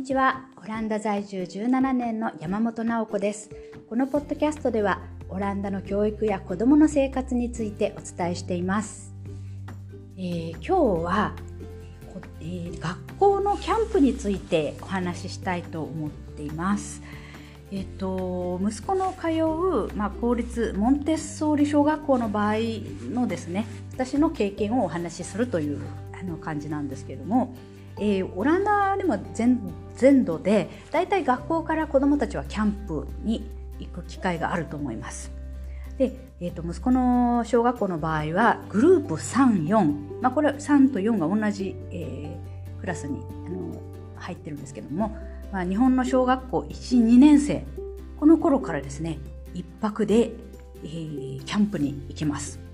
にちは。オランダ在住17年の山本直子です。このポッドキャストではオランダの教育や子どもの生活についてお伝えしています、えー、今日は、えー、学校のキャンプについてお話ししたいと思っています。えっと、息子の通う、まあ、公立モンテッソーリ小学校の場合のですね私の経験をお話しするというあの感じなんですけれども、えー、オランダでも全全土でだいたい学校から子どもたちはキャンプに行く機会があると思います。で、えーと、息子の小学校の場合はグループ34、まあ、これ3と4が同じ、えー、クラスにあの入ってるんですけども、まあ、日本の小学校12年生この頃からですね1泊で、えー、キャンプに行きます。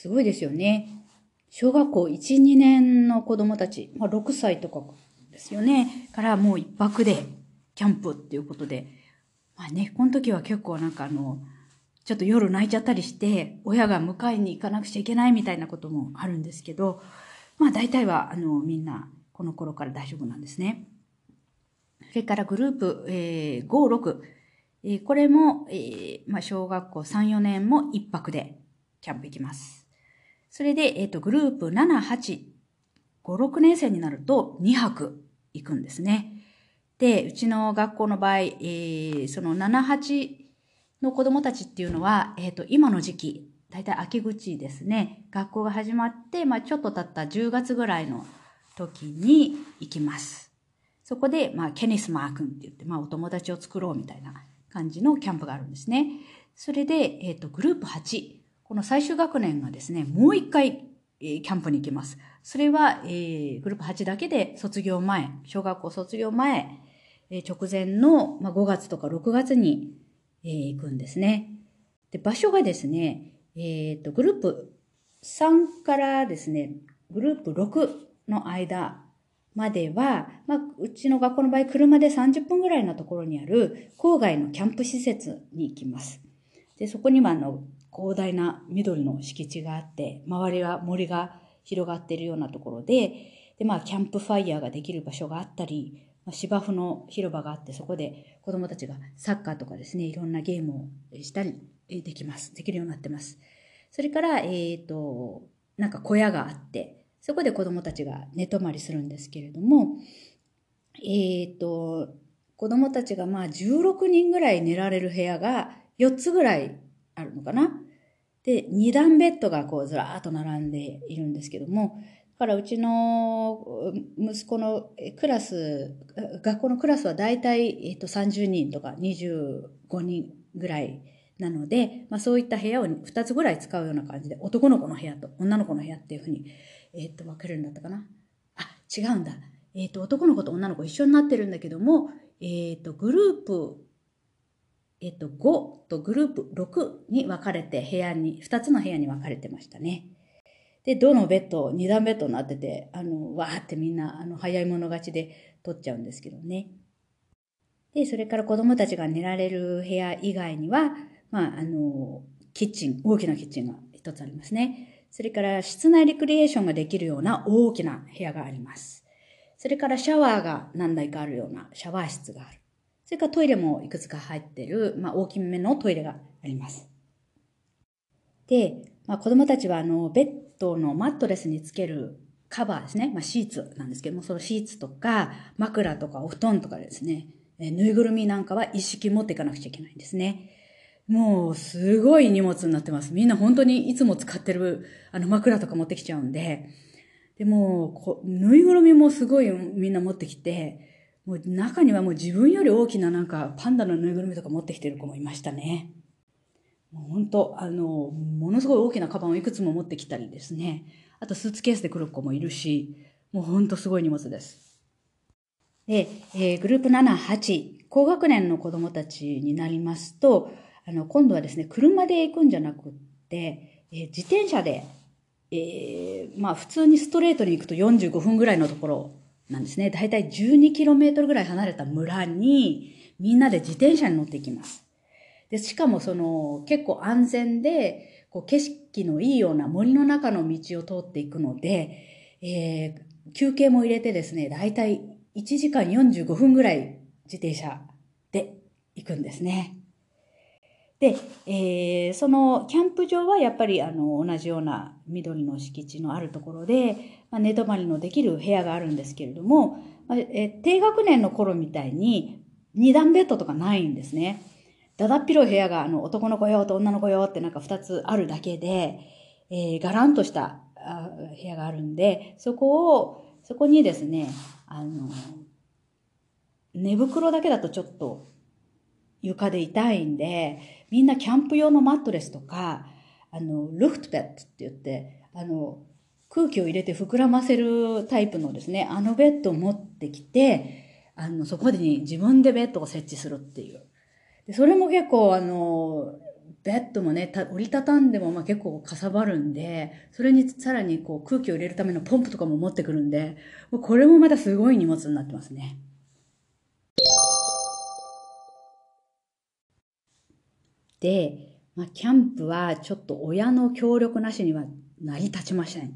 すごいですよね。小学校1、2年の子供たち、まあ、6歳とかですよね。からもう一泊でキャンプっていうことで、まあね、この時は結構なんかあの、ちょっと夜泣いちゃったりして、親が迎えに行かなくちゃいけないみたいなこともあるんですけど、まあ大体はあのみんなこの頃から大丈夫なんですね。それからグループ、えー、5、6、え、これも、えーまあ、小学校3、4年も1泊でキャンプ行きます。それで、えっ、と、グループ7、8、5、6年生になると2泊行くんですね。で、うちの学校の場合、えー、その7、8の子供たちっていうのは、えっ、ー、と、今の時期、だいたい秋口ですね、学校が始まって、まあ、ちょっと経った10月ぐらいの時に行きます。そこで、まあ、ケニスマー君って言って、まあ、お友達を作ろうみたいな感じのキャンプがあるんですね。それで、えっ、ー、と、グループ8、この最終学年がですね、もう一回、えー、キャンプに行きます。それは、えー、グループ8だけで卒業前、小学校卒業前、えー、直前の、まあ、5月とか6月に、えー、行くんですね。で、場所がですね、えっ、ー、と、グループ3からですね、グループ6の間までは、まあ、うちの学校の場合、車で30分ぐらいのところにある郊外のキャンプ施設に行きます。で、そこには、あの、広大な緑の敷地があって、周りは森が広がっているようなところで、で、まあ、キャンプファイヤーができる場所があったり、芝生の広場があって、そこで子供たちがサッカーとかですね、いろんなゲームをしたりできます。できるようになってます。それから、えっ、ー、と、なんか小屋があって、そこで子供たちが寝泊まりするんですけれども、えっ、ー、と、子供たちがまあ16人ぐらい寝られる部屋が4つぐらいあるのかな？で、二段ベッドがこうずらーっと並んでいるんですけども、だからうちの息子のクラス、学校のクラスは大体、えっと、30人とか25人ぐらいなので、まあ、そういった部屋を2つぐらい使うような感じで、男の子の部屋と女の子の部屋っていうふうに、えっと、分けるんだったかな？あ、違うんだ。えっと、男の子と女の子一緒になってるんだけども、えっと、グループえっと、5とグループ6に分かれて部屋に、2つの部屋に分かれてましたね。で、どのベッド、2段ベッドになってて、あの、わーってみんな、あの、早い者勝ちで取っちゃうんですけどね。で、それから子供たちが寝られる部屋以外には、まあ、あの、キッチン、大きなキッチンが一つありますね。それから室内リクリエーションができるような大きな部屋があります。それからシャワーが何台かあるようなシャワー室がある。それからトイレもいくつか入ってる、まあ、大きめのトイレがあります。で、まあ、子供たちはあの、ベッドのマットレスにつけるカバーですね。まあ、シーツなんですけども、そのシーツとか枕とかお布団とかですね、えぬいぐるみなんかは一式持っていかなくちゃいけないんですね。もう、すごい荷物になってます。みんな本当にいつも使ってる、あの、枕とか持ってきちゃうんで。でも、こうぬいぐるみもすごいみんな持ってきて、もう中にはもう自分より大きななんかパンダのぬいぐるみとか持ってきてる子もいましたね。もう本当、あの、ものすごい大きなカバンをいくつも持ってきたりですね。あとスーツケースで来る子もいるし、もう本当すごい荷物です。で、えー、グループ7、8、高学年の子供たちになりますと、あの、今度はですね、車で行くんじゃなくって、えー、自転車で、えー、まあ普通にストレートに行くと45分ぐらいのところなんですね。だいたい 12km ぐらい離れた村にみんなで自転車に乗っていきます。で、しかもその結構安全で、こう景色のいいような森の中の道を通っていくので、えー、休憩も入れてですね、だいたい1時間45分ぐらい自転車で行くんですね。で、えー、そのキャンプ場はやっぱりあの同じような緑の敷地のあるところで、まあ、寝泊まりのできる部屋があるんですけれども、まあ、えー、低学年の頃みたいに二段ベッドとかないんですね。だだっ広い部屋があの男の子用と女の子用ってなんか二つあるだけで、えー、ガランとしたあ部屋があるんで、そこを、そこにですね、あの、寝袋だけだとちょっと床で痛いんで、みんなキャンプ用のマットレスとか、あの、ルフトベッドって言って、あの、空気を入れて膨らませるタイプのですね、あのベッドを持ってきて、あの、そこに自分でベッドを設置するっていう。でそれも結構、あの、ベッドもね、折りたたんでもまあ結構かさばるんで、それにさらにこう空気を入れるためのポンプとかも持ってくるんで、これもまたすごい荷物になってますね。で、まあ、キャンプはちょっと親の協力なしには成り立ちません。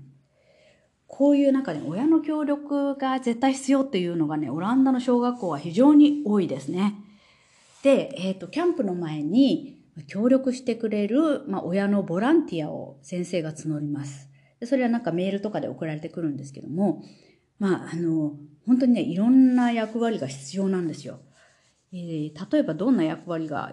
こういう中で親の協力が絶対必要っていうのがね、オランダの小学校は非常に多いですね。で、えっ、ー、と、キャンプの前に協力してくれる、まあ、親のボランティアを先生が募ります。でそれはなんかメールとかで送られてくるんですけども、まあ、あの、本当にね、いろんな役割が必要なんですよ。えー、例えばどんな役割があ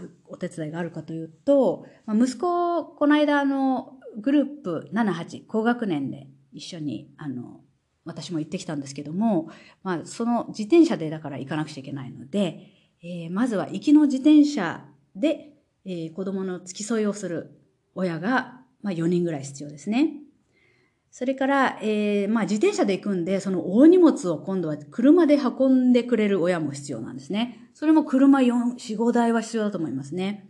る、お手伝いがあるかというと、まあ、息子、この間のグループ7、8、高学年で一緒に、あの、私も行ってきたんですけども、まあ、その自転車でだから行かなくちゃいけないので、えー、まずは行きの自転車で、えー、子供の付き添いをする親が、まあ、4人ぐらい必要ですね。それから、えー、まあ自転車で行くんで、その大荷物を今度は車で運んでくれる親も必要なんですね。それも車4、4、5台は必要だと思いますね。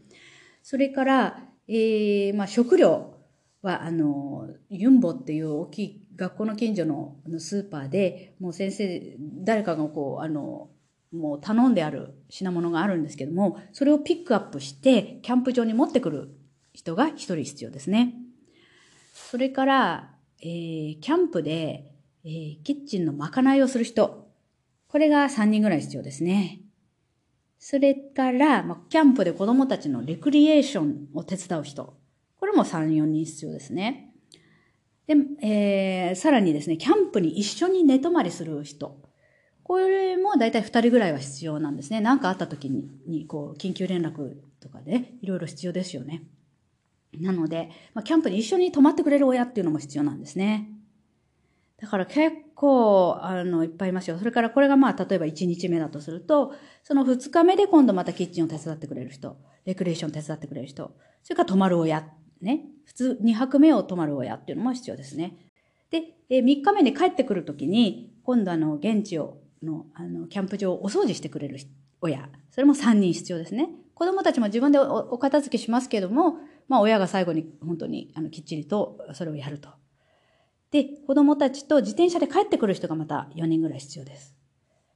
それから、えー、まあ食料は、あの、ユンボっていう大きい学校の近所のスーパーで、もう先生、誰かがこう、あの、もう頼んである品物があるんですけども、それをピックアップして、キャンプ場に持ってくる人が一人必要ですね。それから、えー、キャンプで、えー、キッチンのまかないをする人。これが3人ぐらい必要ですね。それから、ま、キャンプで子供たちのレクリエーションを手伝う人。これも3、4人必要ですね。で、えー、さらにですね、キャンプに一緒に寝泊まりする人。これもだいたい2人ぐらいは必要なんですね。何かあった時に、にこう、緊急連絡とかで、いろいろ必要ですよね。なので、まあ、キャンプに一緒に泊まってくれる親っていうのも必要なんですね。だから結構、あの、いっぱいいますよ。それからこれがまあ、例えば1日目だとすると、その2日目で今度またキッチンを手伝ってくれる人、レクレーション手伝ってくれる人、それから泊まる親、ね。普通2泊目を泊まる親っていうのも必要ですね。で、え3日目に帰ってくるときに、今度あの、現地を、の、あの、キャンプ場をお掃除してくれる親、それも3人必要ですね。子供たちも自分でお片付けしますけども、まあ親が最後に本当にあのきっちりとそれをやると。で、子供たちと自転車で帰ってくる人がまた4人ぐらい必要です。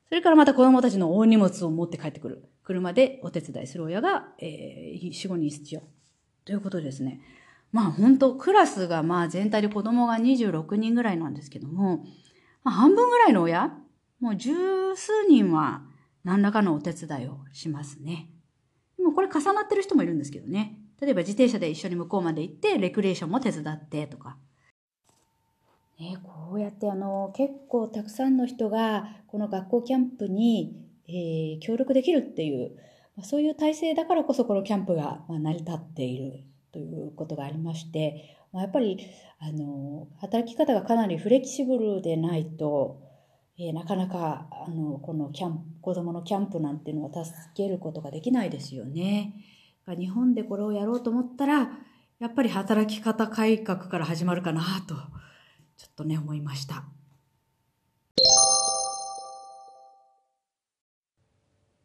それからまた子供たちの大荷物を持って帰ってくる。車でお手伝いする親が、えー、4、5人必要。ということですね。まあ本当クラスがまあ全体で子供が26人ぐらいなんですけども、まあ半分ぐらいの親、もう十数人は何らかのお手伝いをしますね。でもこれ重なってる人もいるんですけどね。例えば自転車で一緒に向こうまで行って、レクリエーションも手伝ってとか。ね、こうやってあの、結構たくさんの人が、この学校キャンプに、えー、協力できるっていう、そういう体制だからこそこのキャンプが成り立っているということがありまして、やっぱり、あの、働き方がかなりフレキシブルでないと、えー、なかなか、あの、このキャンプ、子供のキャンプなんていうのは助けることができないですよね。日本でこれをやろうと思ったら、やっぱり働き方改革から始まるかなと、ちょっとね、思いました。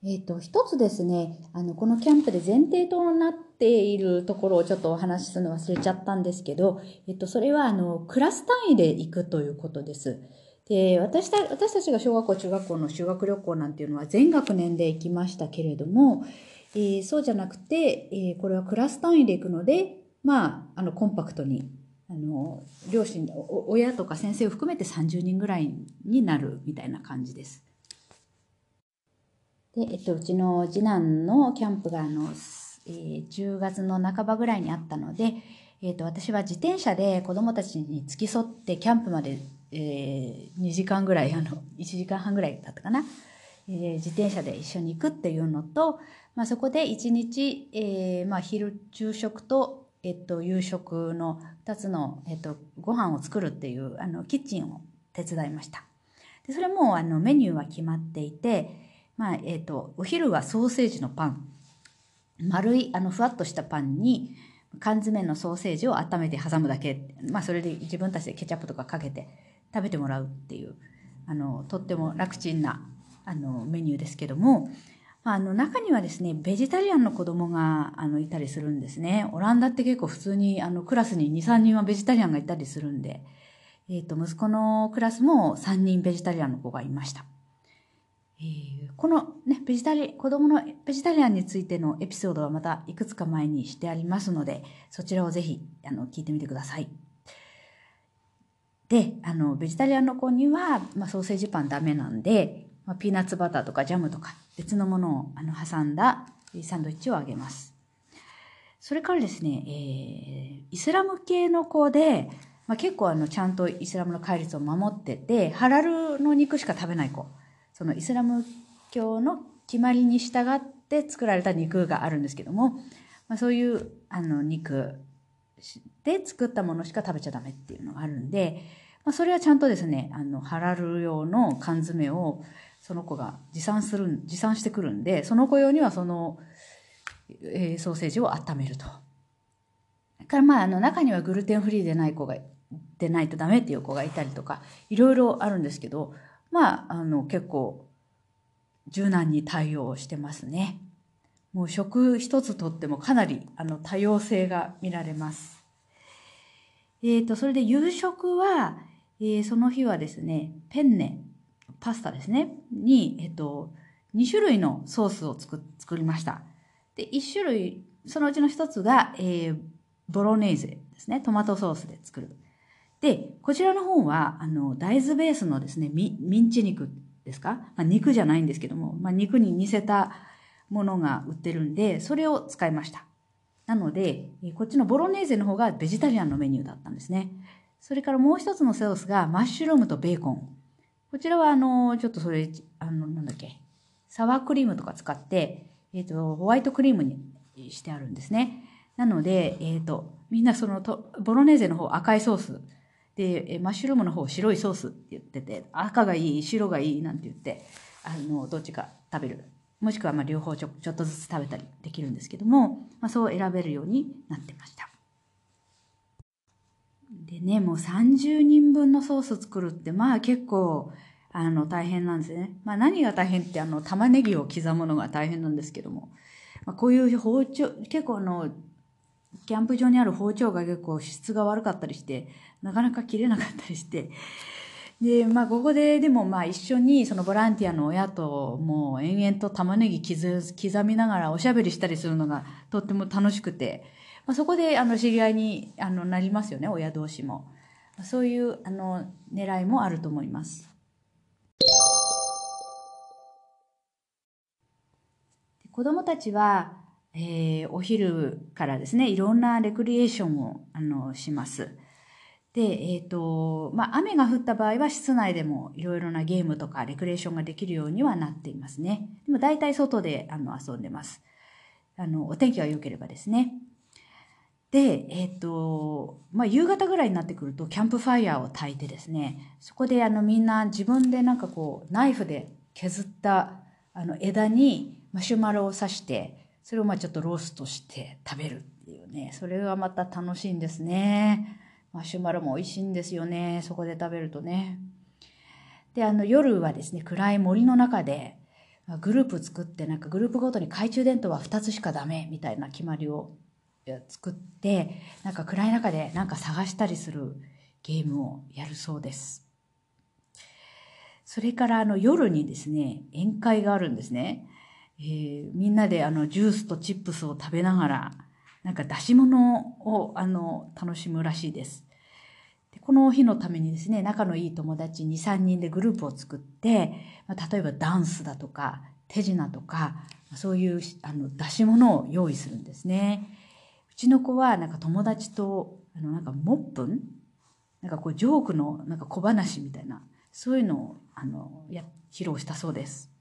えっ、ー、と、一つですね、あの、このキャンプで前提となっているところをちょっとお話しするの忘れちゃったんですけど、えっ、と、それは、あの、クラス単位で行くということです。で、私た私たちが小学校、中学校の修学旅行なんていうのは全学年で行きましたけれども、えー、そうじゃなくて、えー、これはクラス単位で行くので、まあ、あの、コンパクトに、あの、両親、親とか先生を含めて30人ぐらいになるみたいな感じです。で、えっと、うちの次男のキャンプが、あの、えー、10月の半ばぐらいにあったので、えっと、私は自転車で子供たちに付き添ってキャンプまで、えー、2時間ぐらい、あの、1時間半ぐらいだったかな。えー、自転車で一緒に行くっていうのと、まあ、そこで1日、えー、まあ、昼昼食と、えっと、夕食の2つの、えっと、ご飯を作るっていうあのキッチンを手伝いました。でそれもあのメニューは決まっていて、まあえっと、お昼はソーセージのパン。丸いあのふわっとしたパンに缶詰のソーセージを温めて挟むだけ、まあ、それで自分たちでケチャップとかかけて食べてもらうっていうあのとっても楽ちんなあのメニューですけども、あの中にはですね、ベジタリアンの子供があのいたりするんですね。オランダって結構普通にあのクラスに2、3人はベジタリアンがいたりするんで、えっ、ー、と、息子のクラスも3人ベジタリアンの子がいました。えー、このね、ベジタリ、子供のベジタリアンについてのエピソードはまたいくつか前にしてありますので、そちらをぜひあの聞いてみてください。で、あの、ベジタリアンの子には、まあ、ソーセージパンダメなんで、まあ、ピーナッツバターとかジャムとか別のものをあの挟んだサンドイッチをあげます。それからですね、えー、イスラム系の子で、まあ、結構あのちゃんとイスラムの戒律を守ってて、ハラルの肉しか食べない子。そのイスラム教の決まりに従って作られた肉があるんですけども、まあ、そういうあの肉で作ったものしか食べちゃダメっていうのがあるんで、まあ、それはちゃんとですね、あの、ハラル用の缶詰をその子が持参する、持参してくるんで、その子用にはその、えー、ソーセージを温めると。だからまあ、あの、中にはグルテンフリーでない子が、でないとダメっていう子がいたりとか、いろいろあるんですけど、まあ、あの、結構、柔軟に対応してますね。もう食一つとってもかなり、あの、多様性が見られます。えっ、ー、と、それで夕食は、えー、その日はですね、ペンネパスタですね、に、えっと、2種類のソースを作作りました。で、1種類、そのうちの1つが、えー、ボロネーゼですね、トマトソースで作る。で、こちらの方は、あの、大豆ベースのですね、ミミンチ肉ですか、まあ、肉じゃないんですけども、まあ、肉に似せたものが売ってるんで、それを使いました。なので、こっちのボロネーゼの方がベジタリアンのメニューだったんですね。それからもう一つのソースがマッシュルームとベーコン。こちらは、あの、ちょっとそれ、あの、なんだっけ、サワークリームとか使って、えっ、ー、と、ホワイトクリームにしてあるんですね。なので、えっ、ー、と、みんなそのと、ボロネーゼの方赤いソース、で、マッシュルームの方白いソースって言ってて、赤がいい、白がいいなんて言って、あの、どっちか食べる。もしくは、ま、両方ちょちょっとずつ食べたりできるんですけども、まあ、そう選べるようになってました。でね、もう30人分のソース作るって、まあ結構、あの、大変なんですね。まあ何が大変って、あの、玉ねぎを刻むのが大変なんですけども、まあ、こういう包丁、結構あの、キャンプ場にある包丁が結構質が悪かったりして、なかなか切れなかったりして、で、まあ、ここで、でも、まあ、一緒に、そのボランティアの親と、もう、延々と玉ねぎ刻みながらおしゃべりしたりするのが、とっても楽しくて、まあ、そこであの知り合いにあのなりますよね親同士もそういうあの狙いもあると思います子どもたちは、えー、お昼からですねいろんなレクリエーションをあのしますで、え、ー、と、まあ、雨が降った場合は室内でもいろいろなゲームとかレクリエーションができるようにはなっていますね。でも大体外であの遊んでます。あの、お天気が良ければですね。で、えっ、ー、と、まあ、夕方ぐらいになってくると、キャンプファイヤーを焚いてですね、そこであのみんな自分でなんかこう、ナイフで削ったあの枝にマシュマロを刺して、それをまあちょっとローストして食べるっていうね、それがまた楽しいんですね。マシュマロも美味しいんですよね、そこで食べるとね。で、あの夜はですね、暗い森の中で、グループ作って、なんかグループごとに懐中電灯は2つしかダメみたいな決まりを作ってなんか暗い中でなんか探したりするゲームをやるそうですそれからあの夜にですね宴会があるんですね、えー、みんなであのジュースとチップスを食べながらなんか出し物をあの楽しむらしいです。でこの日のためにですね、仲のいい友達2、3人でグループを作って、まあ、例えばダンスだとか、手品とか、そういうあの出し物を用意するんですね。うちの子はなんか友達と、あのなんかモップン？なんかこうジョークのなんか小話みたいな、そういうのをあのや披露したそうです。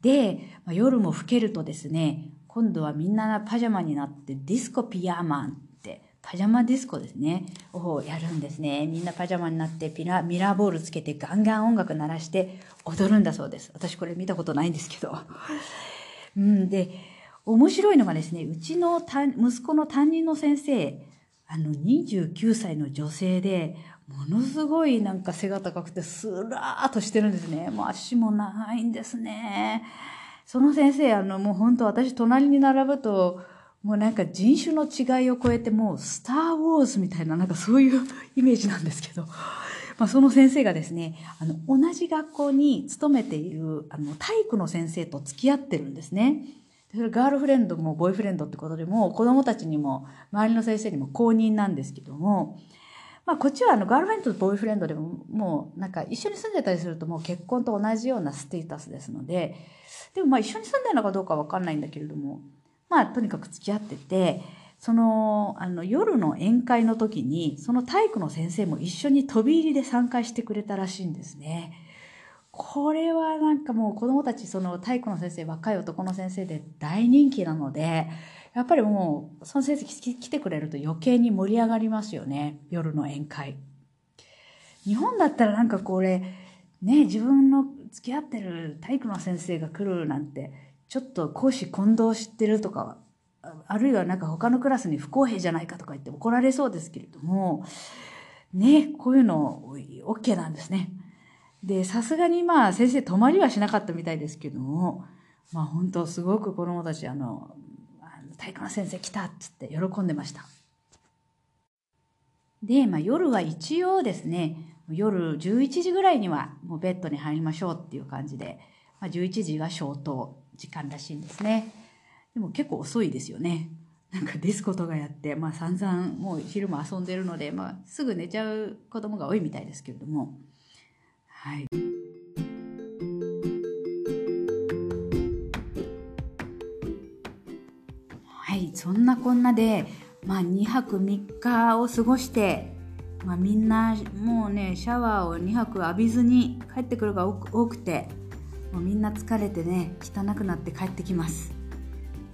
で、まあ、夜も更けるとですね、今度はみんなパジャマになってディスコピアーマンってパジャマディスコですねをやるんですね。みんなパジャマになってピラミラーボールつけてガンガン音楽鳴らして踊るんだそうです。私これ見たことないんですけど。うんで面白いのがですねうちの息子の担任の先生あの29歳の女性でものすごいなんか背が高くてスラーっとしてるんですね。もう足も長いんですね。その先生、あの、もう本当私隣に並ぶと、もうなんか人種の違いを超えてもうスターウォーズみたいななんかそういうイメージなんですけど、まあ、その先生がですね、あの、同じ学校に勤めている、あの、体育の先生と付き合ってるんですね。それガールフレンドもボーイフレンドってことでも、子供たちにも、周りの先生にも公認なんですけども、まあ、こっちはあのガールフレンドとボーイフレンドでももうなんか一緒に住んでたりするともう結婚と同じようなステータスですのででもまあ一緒に住んでるのかどうかわかんないんだけれどもまあとにかく付き合っててそのあの夜の宴会の時にその体育の先生も一緒に飛び入りで参加してくれたらしいんですね。これはなんかもう子供たちその体育の先生若い男の先生で大人気なのでやっぱりもう、その成績来てくれると余計に盛り上がりますよね。夜の宴会。日本だったらなんかこれ、ね、自分の付き合ってる体育の先生が来るなんて、ちょっと講師混同してるとか、あるいはなんか他のクラスに不公平じゃないかとか言って怒られそうですけれども、ね、こういうの OK なんですね。で、さすがにまあ先生泊まりはしなかったみたいですけども、まあ本当すごく子供たちあの、体育の先生来たっつって喜んでました。で、まあ、夜は一応ですね、夜11時ぐらいにはもうベッドに入りましょうっていう感じで、まあ、11時が消灯時間らしいんですね。でも結構遅いですよね。なんかディスコとかやって、まあ散々もう昼も遊んでるので、まあすぐ寝ちゃう子供が多いみたいですけれども。はい。そんなこんなで、まあ、2泊3日を過ごして、まあ、みんなもうねシャワーを2泊浴びずに帰ってくるが多くてもうみんな疲れてね汚くなって帰ってきます、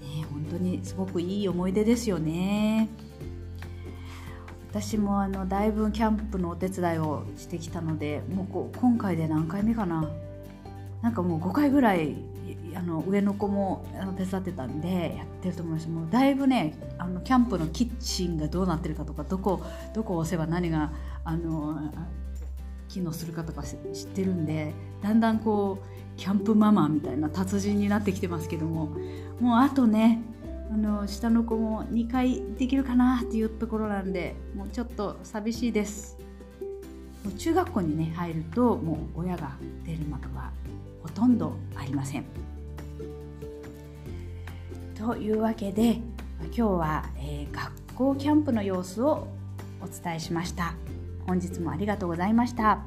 ね、本当にすごくいい思い出ですよね私もあのだいぶキャンプのお手伝いをしてきたのでもうこ今回で何回目かな。なんかもう5回ぐらいあの上の子もあの手伝ってたんでやってると思います。もうだいぶねあのキャンプのキッチンがどうなってるかとかどこどこを押せば何があの機能するかとか知ってるんでだんだんこうキャンプママみたいな達人になってきてますけどももうあとねあの下の子も2回できるかなっていうところなんでもうちょっと寂しいですもう中学校にね入るともう親が出る幕はほとんどありません。というわけで今日は、えー、学校キャンプの様子をお伝えしました。本日もありがとうございました。